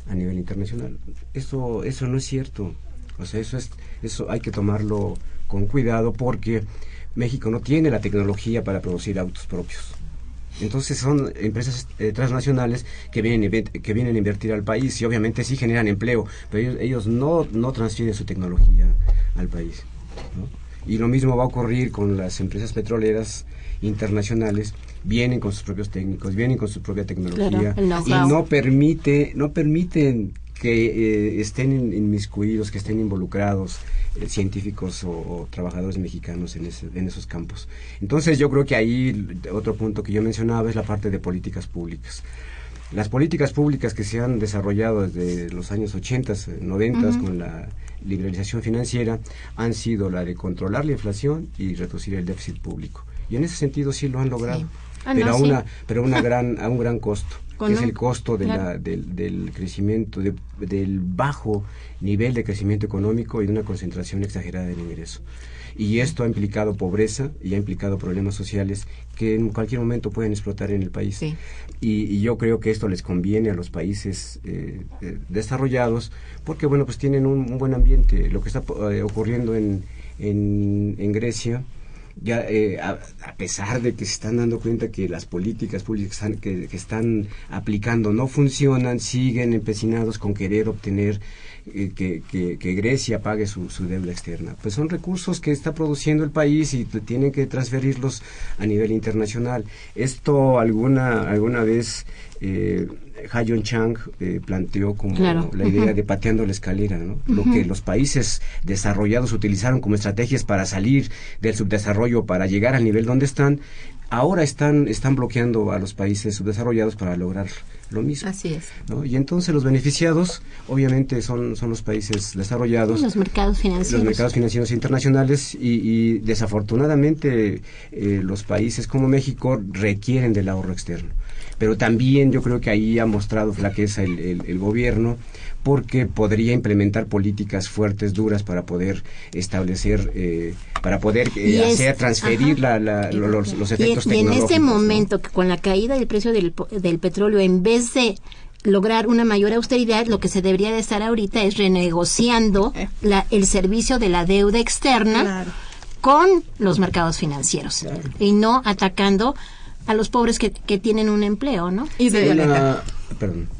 a nivel internacional. Eso, eso no es cierto. O sea, eso, es, eso hay que tomarlo con cuidado porque México no tiene la tecnología para producir autos propios. Entonces son empresas eh, transnacionales que vienen, que vienen a invertir al país y obviamente sí generan empleo, pero ellos, no, no transfieren su tecnología al país. Y lo mismo va a ocurrir con las empresas petroleras internacionales vienen con sus propios técnicos, vienen con su propia tecnología y no permite, no permiten que eh, estén inmiscuidos, que estén involucrados eh, científicos o, trabajadores mexicanos en, en esos campos. Entonces yo creo que ahí otro punto que yo mencionaba es la parte de políticas públicas. Las políticas públicas que se han desarrollado desde los años 80, 90 con la liberalización financiera han sido la de controlar la inflación y reducir el déficit público. Y en ese sentido sí lo han logrado, ah, pero, a una, pero una gran, a un gran costo que es el costo de la, del, del, crecimiento, del bajo nivel de crecimiento económico y de una concentración exagerada del ingreso. Y esto ha implicado pobreza y ha implicado problemas sociales que en cualquier momento pueden explotar en el país. Y, yo creo que esto les conviene a los países eh, eh, desarrollados porque, bueno, pues tienen un, buen ambiente. Lo que está eh, ocurriendo en, en, en Grecia ya eh, a, pesar de que se están dando cuenta que las políticas públicas que, están aplicando no funcionan, siguen empecinados con querer obtener eh, que, Grecia pague su, deuda externa. Pues son recursos que está produciendo el país y tienen que transferirlos a nivel internacional. Esto alguna, alguna vez eh, Hayon Chang eh, planteó como la idea de pateando la escalera, ¿no? Lo que los países desarrollados utilizaron como estrategias para salir del subdesarrollo, para llegar al nivel donde están, ahora están, están bloqueando a los países subdesarrollados para lograr lo mismo. Así es. Y entonces los beneficiados, obviamente, son, son los países desarrollados. los mercados financieros. Los mercados financieros internacionales y, desafortunadamente eh, los países como México requieren del ahorro externo pero también yo creo que ahí ha mostrado flaqueza el, el, gobierno porque podría implementar políticas fuertes, duras para poder establecer, eh, para poder eh, hacer transferir la, los, los, efectos y, y en este momento, que con la caída del precio del, del petróleo, en vez de lograr una mayor austeridad, lo que se debería de estar ahorita es renegociando eh. la, el servicio de la deuda externa con los mercados financieros y no atacando a los pobres que, que tienen un empleo, ¿no? Y de Violeta. Perdón.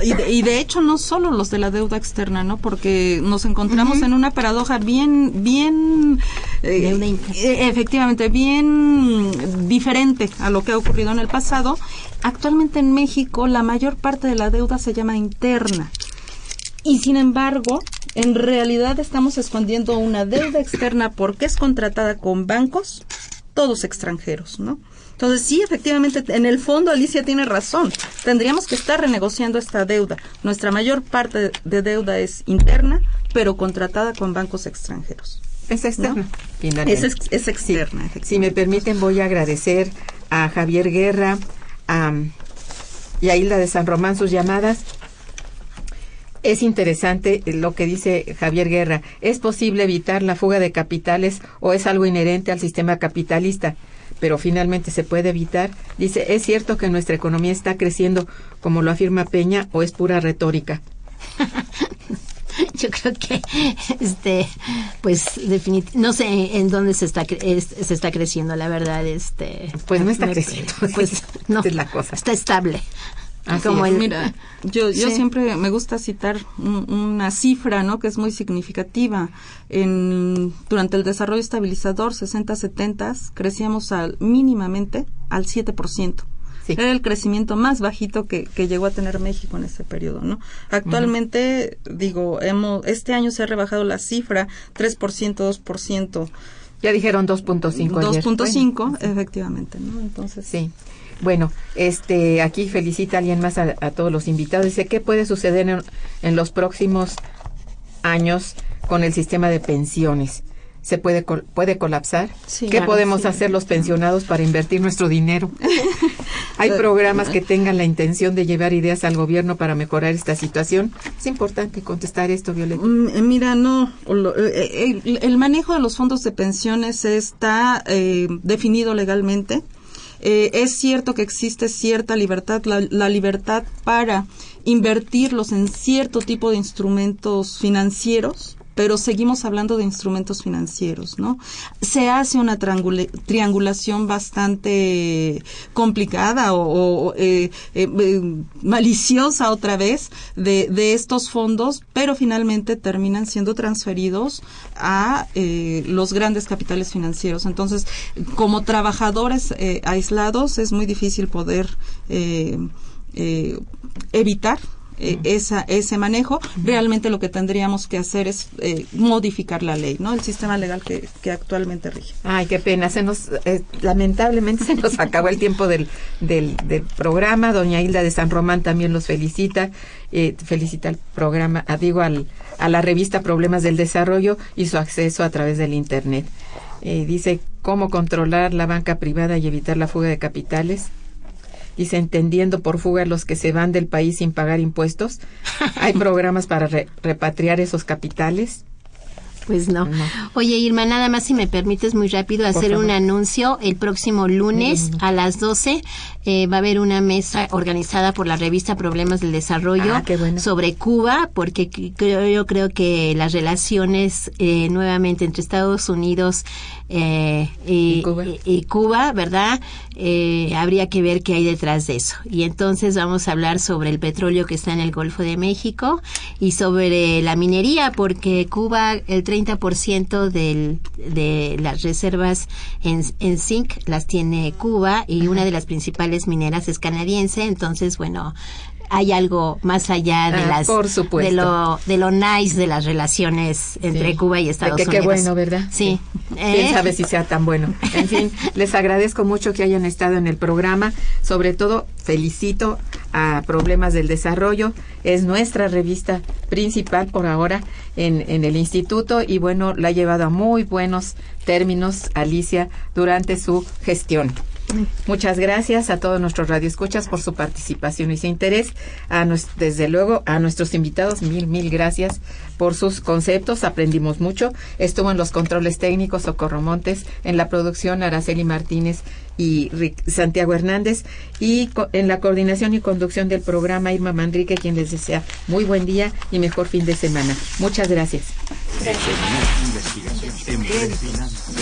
Y, de, y, de, hecho no solo los de la deuda externa, ¿no? Porque nos encontramos en una paradoja bien, bien, eh, eh, efectivamente, bien diferente a lo que ha ocurrido en el pasado. Actualmente en México la mayor parte de la deuda se llama interna. Y sin embargo, en realidad estamos escondiendo una deuda externa porque es contratada con bancos todos extranjeros, ¿no? Entonces, sí, efectivamente, en el fondo Alicia tiene razón. Tendríamos que estar renegociando esta deuda. Nuestra mayor parte de deuda es interna, pero contratada con bancos extranjeros. Es externa. Es, es, externa. Si me permiten, voy a agradecer a Javier Guerra a, y a Hilda de San Román sus llamadas. Es interesante lo que dice Javier Guerra. ¿Es posible evitar la fuga de capitales o es algo inherente al sistema capitalista? Pero finalmente se puede evitar. Dice, ¿es cierto que nuestra economía está creciendo como lo afirma Peña o es pura retórica? Yo creo que, este, pues, no sé en dónde se está, se está creciendo, la verdad, este. Pues no está creciendo. Pues no. es la cosa. Está estable. Como Mira, yo, yo siempre me gusta citar una cifra, ¿no? Que es muy significativa. En, durante el desarrollo estabilizador 60-70 crecíamos al, mínimamente al 7%. Era el crecimiento más bajito que, que, llegó a tener México en ese periodo, ¿no? Actualmente, digo, hemos, este año se ha rebajado la cifra 3%, 2%. Ya dijeron 2.5 2.5, efectivamente, ¿no? Entonces, sí. Bueno, este, aquí felicita a alguien más a, todos los invitados. Dice, ¿qué puede suceder en, los próximos años con el sistema de pensiones se puede puede colapsar. ¿Qué podemos hacer los pensionados para invertir nuestro dinero? Hay programas que tengan la intención de llevar ideas al gobierno para mejorar esta situación. Es importante contestar esto, Violeta. Mm, eh, mira, no, eh, el, manejo de los fondos de pensiones está eh, definido legalmente. Es cierto que existe cierta libertad, la libertad para invertirlos en cierto tipo de instrumentos financieros pero seguimos hablando de instrumentos financieros, ¿no? Se hace una triangulación bastante complicada o, eh, eh, eh, maliciosa otra vez de, de, estos fondos, pero finalmente terminan siendo transferidos a los grandes capitales financieros. Entonces, como trabajadores aislados es muy difícil poder evitar eh, esa, ese manejo, realmente lo que tendríamos que hacer es eh, modificar la ley, ¿no? El sistema legal que, que actualmente rige. Ay, qué pena. Se nos, eh, lamentablemente se nos acabó el tiempo del, del, del, programa. Doña Hilda de San Román también los felicita. felicita el programa, ah, digo, al, a la revista Problemas del Desarrollo y su acceso a través del Internet. dice cómo controlar la banca privada y evitar la fuga de capitales dice entendiendo por fuga los que se van del país sin pagar impuestos. Hay programas para repatriar esos capitales. Pues no. Oye, Irma, nada más si me permites muy rápido hacer un anuncio. El próximo lunes a las 12 eh, va a haber una mesa organizada por la revista Problemas del Desarrollo ah, sobre Cuba, porque creo, yo creo que las relaciones eh, nuevamente entre Estados Unidos eh, y, Cuba? ¿verdad? Eh, habría que ver qué hay detrás de eso. Y entonces vamos a hablar sobre el petróleo que está en el Golfo de México y sobre la minería, porque Cuba, el 30% del, de las reservas en, en zinc las tiene Cuba y una de las principales mineras es canadiense. Entonces, bueno, hay algo más allá de ah, las de lo de lo nice de las relaciones entre Cuba y Estados Unidos. Qué bueno, ¿verdad? Sí. Quién sabe si sea tan bueno. En fin, les agradezco mucho que hayan estado en el programa. Sobre todo, felicito a Problemas del Desarrollo. Es nuestra revista principal por ahora en, en el instituto y bueno, la ha llevado a muy buenos términos Alicia durante su gestión. Muchas gracias a todos nuestros radioescuchas por su participación y su interés. A desde luego a nuestros invitados, mil, mil gracias por sus conceptos. Aprendimos mucho. Estuvo en los controles técnicos Socorro Montes, en la producción Araceli Martínez y Santiago Hernández y en la coordinación y conducción del programa Irma Manrique, quien les desea muy buen día y mejor fin de semana. Muchas gracias.